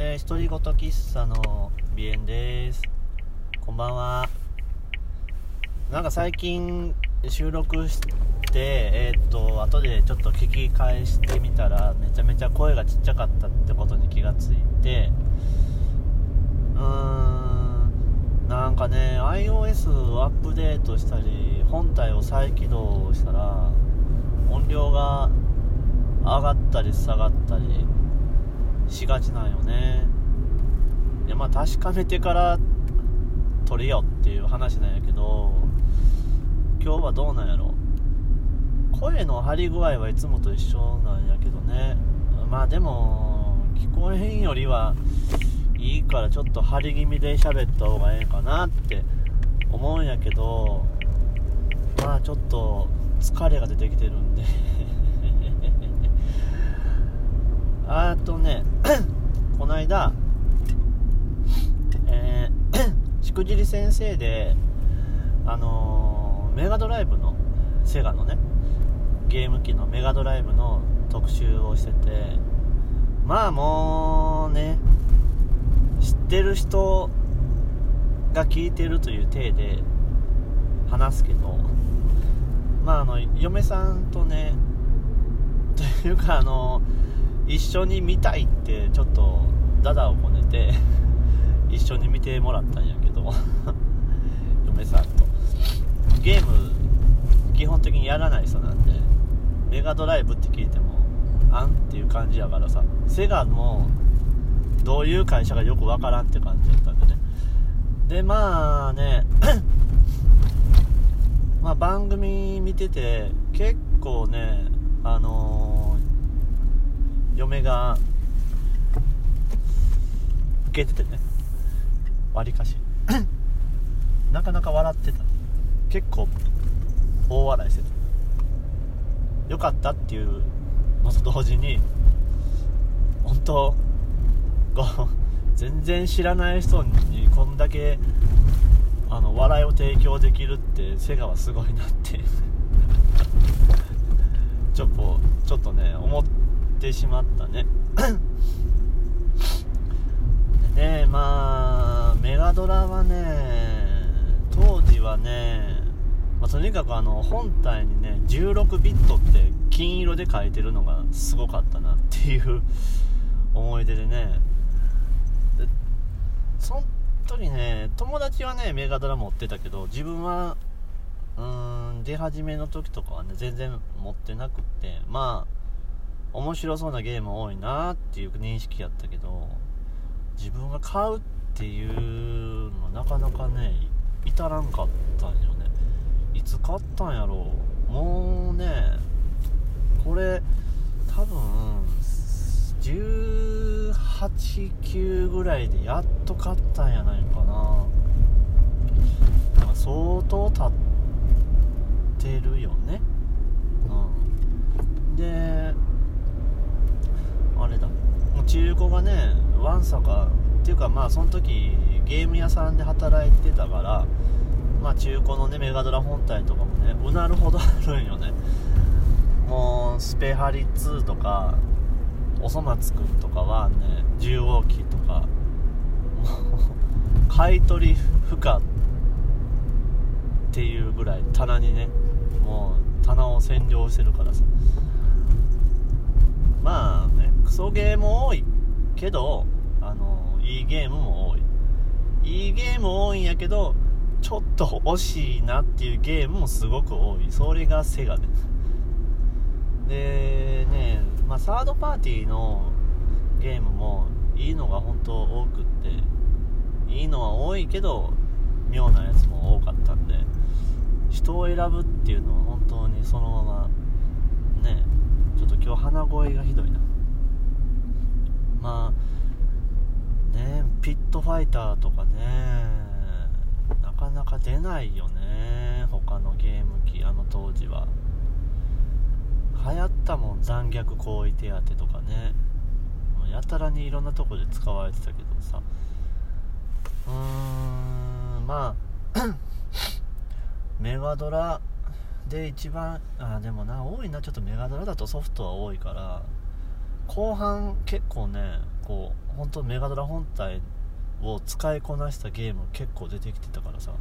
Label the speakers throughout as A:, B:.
A: えー、独り言喫茶の鼻炎です。こんばんは。なんか最近収録してえー、っと後でちょっと聞き返してみたらめちゃめちゃ声がちっちゃかったってことに気がついて。うーんなんかね iOS をアップデートしたり本体を再起動したら音量が上がったり下がったりしがちなんよね。いやまあ確かめてから撮れよっていう話なんやけど今日はどうなんやろ。声の張り具合はいつもと一緒なんやけどね。まあでも聞こえへんよりはいいからちょっと張り気味で喋った方がええかなって思うんやけどまあちょっと疲れが出てきてるんで。あとね この間えー、しくじり先生であのー、メガドライブのセガのねゲーム機のメガドライブの特集をしててまあもうね知ってる人が聞いてるという体で話すけどまああの嫁さんとねというかあの一緒に見たいってちょっとダダをこねて 一緒に見てもらったんやけど 嫁さんと。ゲーム基本的にやらない人なんでメガドライブって聞いてもあんっていう感じやからさ。セガもどういう会社がよくわからんって感じだったんでね。でまあね まあ番組見てて結構ねあのー嫁が受けててね。わりかし。なかなか笑ってた。結構大笑いしてた。よかったっていうのと同時に本当全然知らない人にこんだけあの笑いを提供できるってセガはすごいなってちょっとちょっとね思ってってしまったね。でねまあメガドラはね当時はね、まあ、とにかくあの本体にね16ビットって金色で書いてるのがすごかったなっていう 思い出でね。でその時ね友達はねメガドラ持ってたけど自分はうーん出始めの時とかはね全然持ってなくってまあ面白そうなゲーム多いなっていう認識やったけど自分が買うっていうのはなかなかね至らんかったんよね。いつ買ったんやろう。もうねこれ多分189ぐらいでやっと買ったんやないかな。相当経ってるよね。うん。であれだもう中古がねわんさかっていうかまあその時ゲーム屋さんで働いてたからまあ中古のねメガドラ本体とかもねうなるほどあるんよね。もうスペハリ2とかおそ松くんとかはね10号機とかもう買い取り不可っていうぐらい棚にねもう棚を占領してるからさ。まあねクソゲーも多いけどあのいいゲームも多い。いいゲーム多いんやけどちょっと惜しいなっていうゲームもすごく多い。それがセガです。でね、まあ、サードパーティーのゲームもいいのが本当多くっていいのは多いけど妙なやつも多かったんで人を選ぶっていうのは本当にそのままねちょっと今日鼻声がひどいな。まあねピットファイターとかねなかなか出ないよね他のゲーム機あの当時は。流行ったもん残虐行為手当とかね。やたらにいろんなとこで使われてたけどさ。うーんまあ メガドラで一番あでもな多いなちょっとメガドラだとソフトは多いから。後半結構ねこう本当メガドラ本体を使いこなしたゲーム結構出てきてたからさ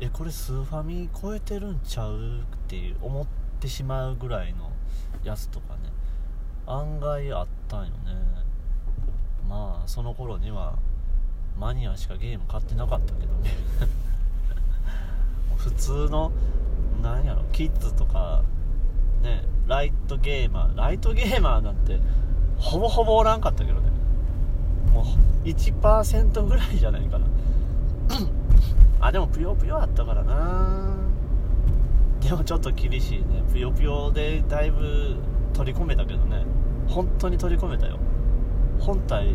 A: えこれスーファミ超えてるんちゃうっていう思ってしまうぐらいのやつとかね案外あったんよね。まあその頃にはマニアしかゲーム買ってなかったけどね。普通のなんやろキッズとかねライトゲーマーライトゲーマーなんてほぼほぼおらんかったけどね。もう1%ぐらいじゃないかな。あでもぷよぷよあったからな。でもちょっと厳しいね。ぷよぷよでだいぶ取り込めたけどね。本当に取り込めたよ。本体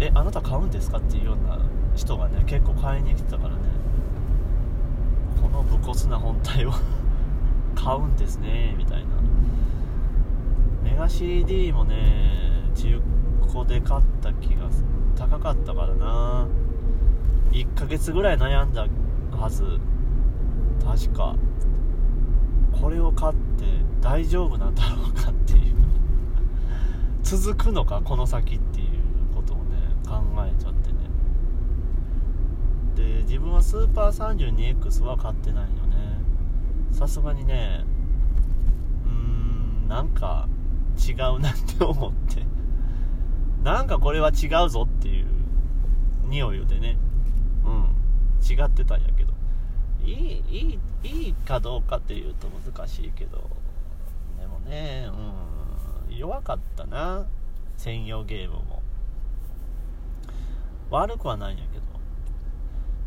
A: えあなた買うんですかっていうような人がね結構買いに来てたからね。この武骨な本体を。買うんですねみたいな。メガ CD もね中古で買った気が高かったからな。1ヶ月ぐらい悩んだはず。確か。これを買って大丈夫なんだろうかっていう。続くのかこの先っていうことをね考えちゃってね。で自分はスーパー 32X は買ってないよさすがにねうーんなんか違うなって思って。なんかこれは違うぞっていう匂いでね。うん。違ってたんやけど。いいいいいいかどうかっていうと難しいけど。でもねうん。弱かったな。専用ゲームも。悪くはないんやけど。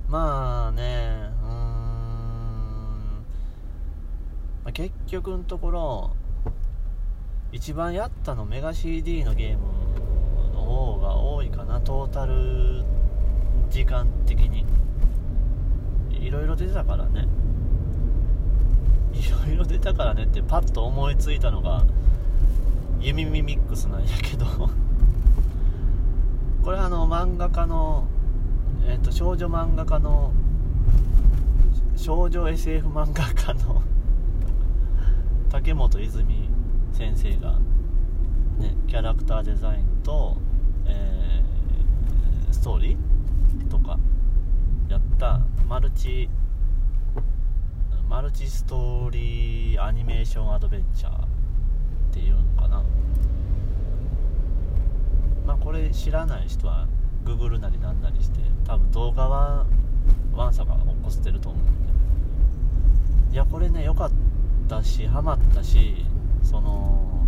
A: まあねあ、結局のところ一番やったのメガ CD のゲームの方が多いかなトータル時間的に。いろいろ出たからね。いろいろ出たからねってパッと思いついたのが弓ミミックスなんやけど。これあの漫画家のえっ、と少女漫画家の少女 SF 漫画家の竹本泉先生が、ね、キャラクターデザインと、えー、ストーリーとかやったマルチマルチストーリーアニメーションアドベンチャーっていうのかな。まあこれ知らない人はググるなりなんなりして多分動画はワンサが起こしてると思うんで。いやこれね良かった。ったしハマったしその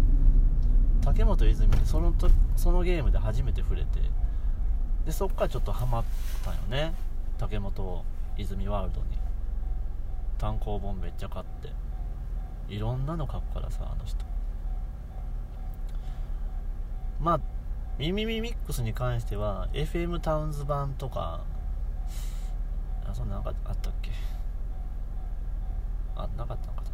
A: 竹本泉にそのとそのゲームで初めて触れてでそっからちょっとハマったよね。竹本泉ワールドに。単行本めっちゃ買って。いろんなの書くからさあの人。まあミミミミックスに関しては FM タウンズ版とかあそんななんかあったっけ？あなかったのかな。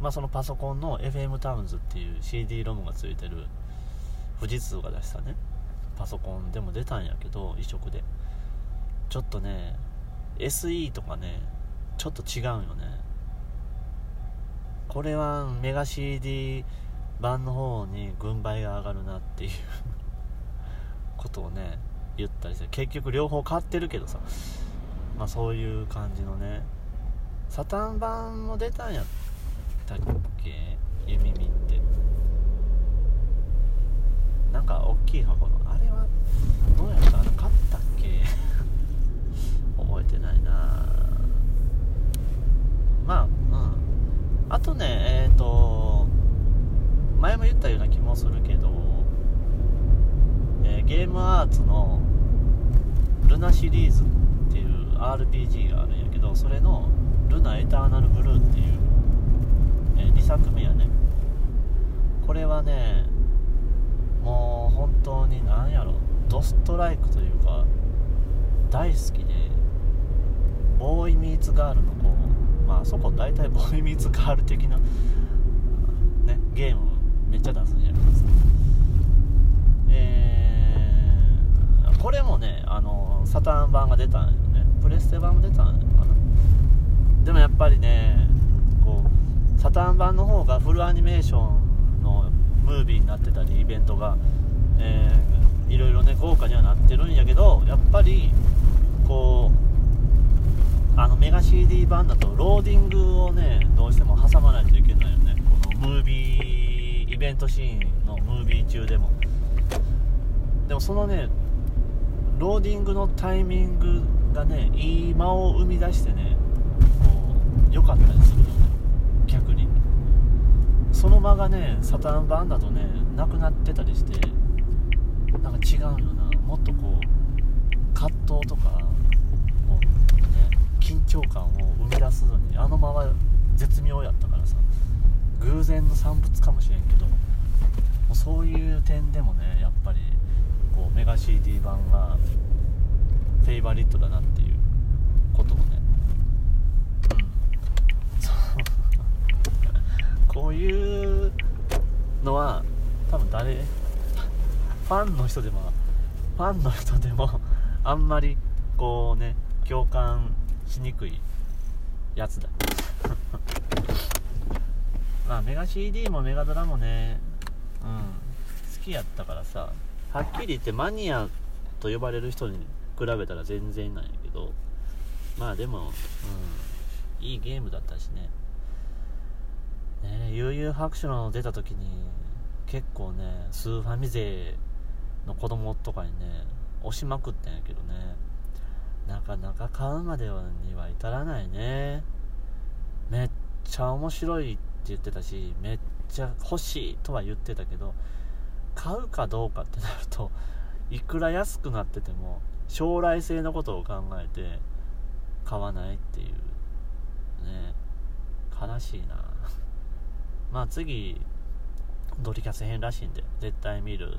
A: まあそのパソコンの FM タウンズっていう CD ロムがついてる富士通が出したねパソコンでも出たんやけど移植でちょっとね SE とかねちょっと違うよねこれはメガ CD 版の方に軍配が上がるなっていう ことをね言ったりして結局両方買ってるけどさまあそういう感じのねサタン版も出たんやたっけ弓見って。なんか大きい箱のあれはどうやった？あの買ったっけ？覚えてないな。まあうん。あとねえっ、ー、と前も言ったような気もするけど、えー、ゲームアーツのルナシリーズっていう RPG があるんやけどそれのルナエターナルブルーっていう、作目やね。これはねもう本当に何やろ。ドストライクというか大好きでボーイミーツガールのこうまあそこ大体ボーイミーツガール的な、ね、ゲームめっちゃ出すんやけどさ。えー、これもねあのサターン版が出たんよね。プレステ版も出たんかな。でもやっぱりねサタン版の方がフルアニメーションのムービーになってたりイベントが、えー、いろいろね豪華にはなってるんやけどやっぱりこうあのメガ CD 版だとローディングをねどうしても挟まないといけないよね。このムービーイベントシーンのムービー中でも。でもそのねローディングのタイミングがねいい間を生み出してねこう良かったりするよね。その間がねサタン版だとねなくなってたりしてなんか違うよな。もっとこう葛藤とかこう、ね、緊張感を生み出すのにあのまま絶妙やったからさ偶然の産物かもしれんけどもうそういう点でもねやっぱりこうメガ CD 版がフェイバリットだなっていうことをねうんそうこういうのは多分誰？ファンの人でもファンの人でもあんまりこうね共感しにくいやつだ。まあメガ CD もメガドラもねうん好きやったからさはっきり言ってマニアと呼ばれる人に比べたら全然なんやけどまあでも、うん、いいゲームだったしね。ね悠々白書の出た時に結構ねスーファミ勢の子供とかにね押しまくったんやけどね。なかなか買うまではには至らないね。めっちゃ面白いって言ってたしめっちゃ欲しいとは言ってたけど買うかどうかってなるといくら安くなってても将来性のことを考えて買わないっていうね悲しいな。まあ次ドリキャス編らしいんで絶対見る